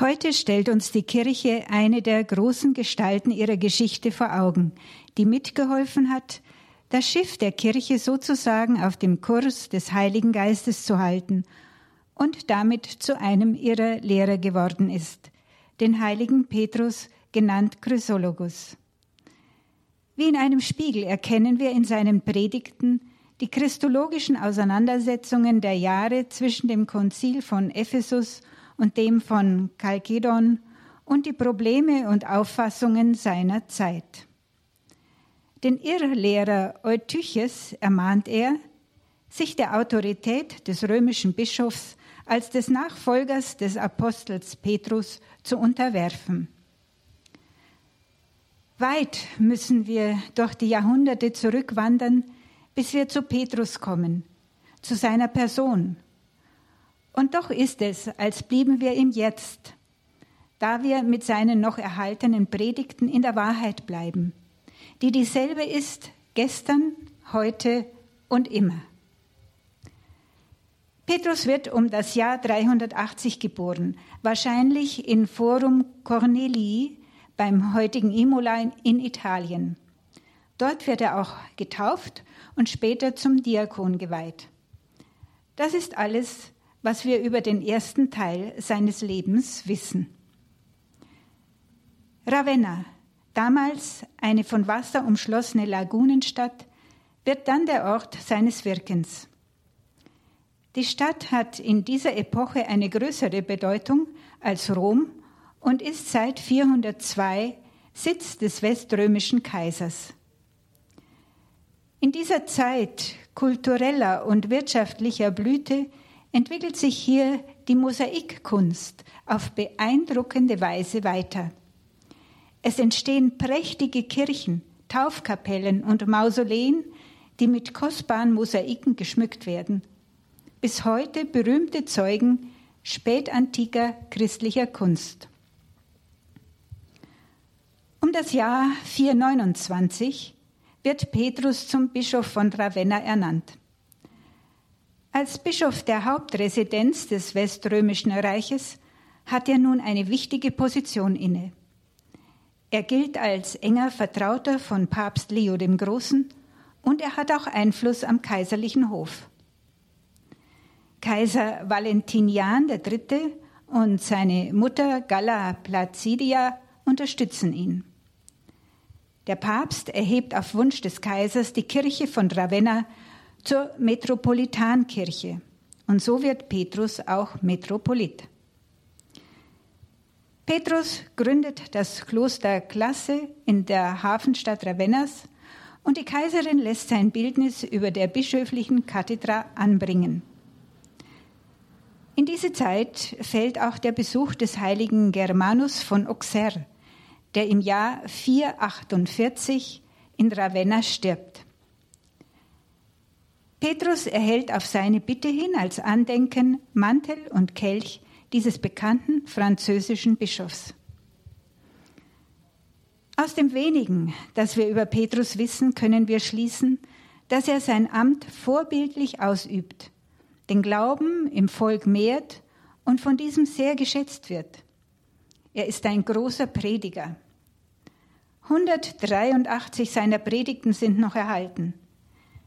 Heute stellt uns die Kirche eine der großen Gestalten ihrer Geschichte vor Augen, die mitgeholfen hat, das Schiff der Kirche sozusagen auf dem Kurs des Heiligen Geistes zu halten und damit zu einem ihrer Lehrer geworden ist, den heiligen Petrus, genannt Chrysologus. Wie in einem Spiegel erkennen wir in seinen Predigten die christologischen Auseinandersetzungen der Jahre zwischen dem Konzil von Ephesus und dem von Chalkedon und die Probleme und Auffassungen seiner Zeit. Den Irrlehrer Eutyches ermahnt er, sich der Autorität des römischen Bischofs als des Nachfolgers des Apostels Petrus zu unterwerfen. Weit müssen wir durch die Jahrhunderte zurückwandern, bis wir zu Petrus kommen, zu seiner Person, und doch ist es, als blieben wir ihm jetzt, da wir mit seinen noch erhaltenen Predigten in der Wahrheit bleiben, die dieselbe ist gestern, heute und immer. Petrus wird um das Jahr 380 geboren, wahrscheinlich in Forum Cornelii beim heutigen Imola in Italien. Dort wird er auch getauft und später zum Diakon geweiht. Das ist alles, was wir über den ersten Teil seines Lebens wissen. Ravenna, damals eine von Wasser umschlossene Lagunenstadt, wird dann der Ort seines Wirkens. Die Stadt hat in dieser Epoche eine größere Bedeutung als Rom und ist seit 402 Sitz des weströmischen Kaisers. In dieser Zeit kultureller und wirtschaftlicher Blüte entwickelt sich hier die Mosaikkunst auf beeindruckende Weise weiter. Es entstehen prächtige Kirchen, Taufkapellen und Mausoleen, die mit kostbaren Mosaiken geschmückt werden. Bis heute berühmte Zeugen spätantiker christlicher Kunst. Um das Jahr 429 wird Petrus zum Bischof von Ravenna ernannt. Als Bischof der Hauptresidenz des Weströmischen Reiches hat er nun eine wichtige Position inne. Er gilt als enger Vertrauter von Papst Leo dem Großen und er hat auch Einfluss am kaiserlichen Hof. Kaiser Valentinian III. und seine Mutter Galla Placidia unterstützen ihn. Der Papst erhebt auf Wunsch des Kaisers die Kirche von Ravenna zur Metropolitankirche. Und so wird Petrus auch Metropolit. Petrus gründet das Kloster Klasse in der Hafenstadt Ravennas und die Kaiserin lässt sein Bildnis über der bischöflichen Kathedra anbringen. In diese Zeit fällt auch der Besuch des heiligen Germanus von Auxerre, der im Jahr 448 in Ravenna stirbt. Petrus erhält auf seine Bitte hin als Andenken Mantel und Kelch dieses bekannten französischen Bischofs. Aus dem wenigen, das wir über Petrus wissen, können wir schließen, dass er sein Amt vorbildlich ausübt, den Glauben im Volk mehrt und von diesem sehr geschätzt wird. Er ist ein großer Prediger. 183 seiner Predigten sind noch erhalten.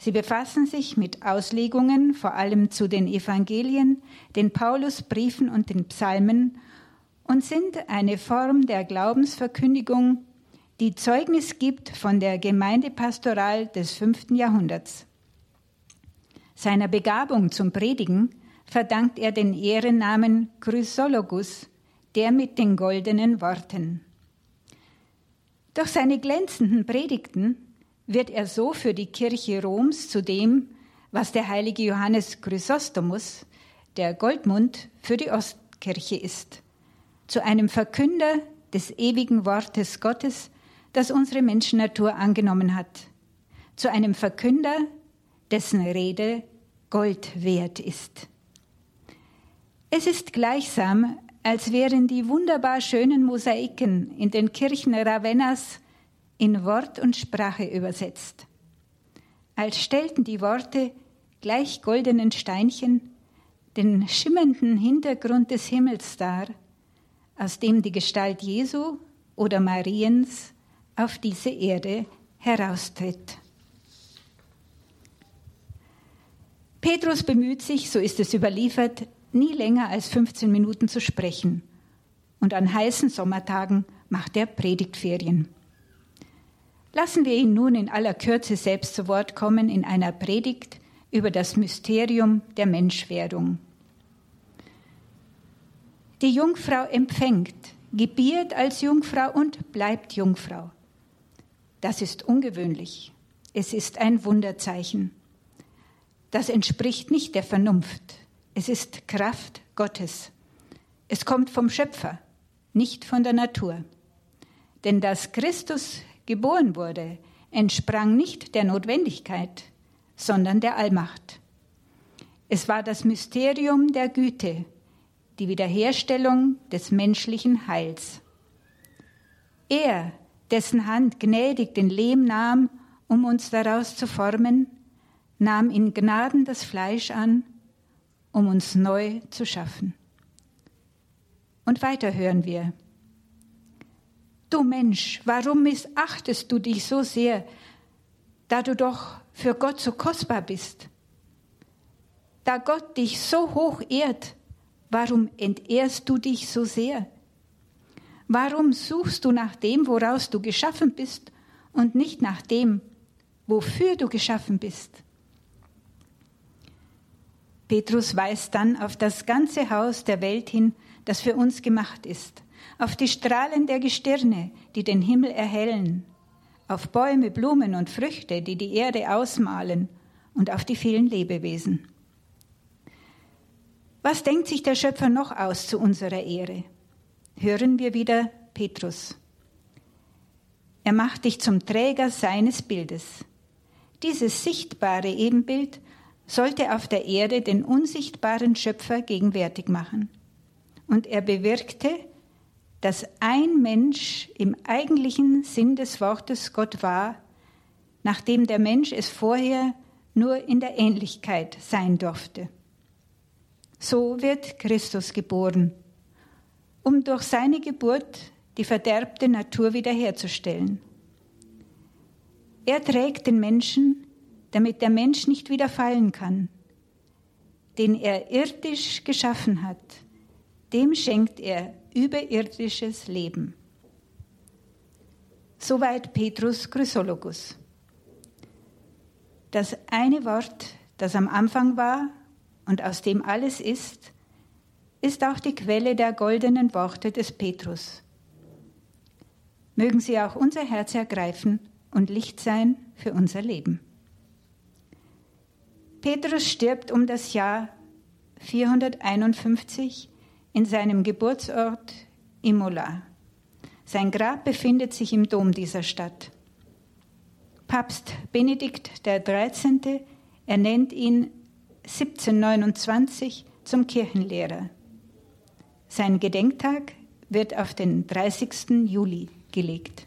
Sie befassen sich mit Auslegungen vor allem zu den Evangelien, den Paulusbriefen und den Psalmen und sind eine Form der Glaubensverkündigung, die Zeugnis gibt von der Gemeindepastoral des fünften Jahrhunderts. Seiner Begabung zum Predigen verdankt er den Ehrennamen Chrysologus, der mit den goldenen Worten. Durch seine glänzenden Predigten wird er so für die Kirche Roms zu dem, was der heilige Johannes Chrysostomus, der Goldmund, für die Ostkirche ist, zu einem Verkünder des ewigen Wortes Gottes, das unsere Menschennatur angenommen hat, zu einem Verkünder, dessen Rede Gold wert ist. Es ist gleichsam, als wären die wunderbar schönen Mosaiken in den Kirchen Ravennas in Wort und Sprache übersetzt. Als stellten die Worte gleich goldenen Steinchen den schimmernden Hintergrund des Himmels dar, aus dem die Gestalt Jesu oder Mariens auf diese Erde heraustritt. Petrus bemüht sich, so ist es überliefert, nie länger als 15 Minuten zu sprechen. Und an heißen Sommertagen macht er Predigtferien. Lassen wir ihn nun in aller Kürze selbst zu Wort kommen in einer Predigt über das Mysterium der Menschwerdung. Die Jungfrau empfängt, gebiert als Jungfrau und bleibt Jungfrau. Das ist ungewöhnlich. Es ist ein Wunderzeichen. Das entspricht nicht der Vernunft. Es ist Kraft Gottes. Es kommt vom Schöpfer, nicht von der Natur. Denn dass Christus geboren wurde, entsprang nicht der Notwendigkeit, sondern der Allmacht. Es war das Mysterium der Güte, die Wiederherstellung des menschlichen Heils. Er, dessen Hand gnädig den Lehm nahm, um uns daraus zu formen, nahm in Gnaden das Fleisch an, um uns neu zu schaffen. Und weiter hören wir. Du Mensch, warum missachtest du dich so sehr, da du doch für Gott so kostbar bist? Da Gott dich so hoch ehrt, warum entehrst du dich so sehr? Warum suchst du nach dem, woraus du geschaffen bist, und nicht nach dem, wofür du geschaffen bist? Petrus weist dann auf das ganze Haus der Welt hin, das für uns gemacht ist, auf die Strahlen der Gestirne, die den Himmel erhellen, auf Bäume, Blumen und Früchte, die die Erde ausmalen, und auf die vielen Lebewesen. Was denkt sich der Schöpfer noch aus zu unserer Ehre? Hören wir wieder Petrus. Er macht dich zum Träger seines Bildes. Dieses sichtbare Ebenbild sollte auf der Erde den unsichtbaren Schöpfer gegenwärtig machen. Und er bewirkte, dass ein Mensch im eigentlichen Sinn des Wortes Gott war, nachdem der Mensch es vorher nur in der Ähnlichkeit sein durfte. So wird Christus geboren, um durch seine Geburt die verderbte Natur wiederherzustellen. Er trägt den Menschen damit der Mensch nicht wieder fallen kann. Den er irdisch geschaffen hat, dem schenkt er überirdisches Leben. Soweit Petrus Chrysologus. Das eine Wort, das am Anfang war und aus dem alles ist, ist auch die Quelle der goldenen Worte des Petrus. Mögen sie auch unser Herz ergreifen und Licht sein für unser Leben. Petrus stirbt um das Jahr 451 in seinem Geburtsort Imola. Sein Grab befindet sich im Dom dieser Stadt. Papst Benedikt XIII. ernennt ihn 1729 zum Kirchenlehrer. Sein Gedenktag wird auf den 30. Juli gelegt.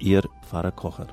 Ihr Pfarrer Kocher.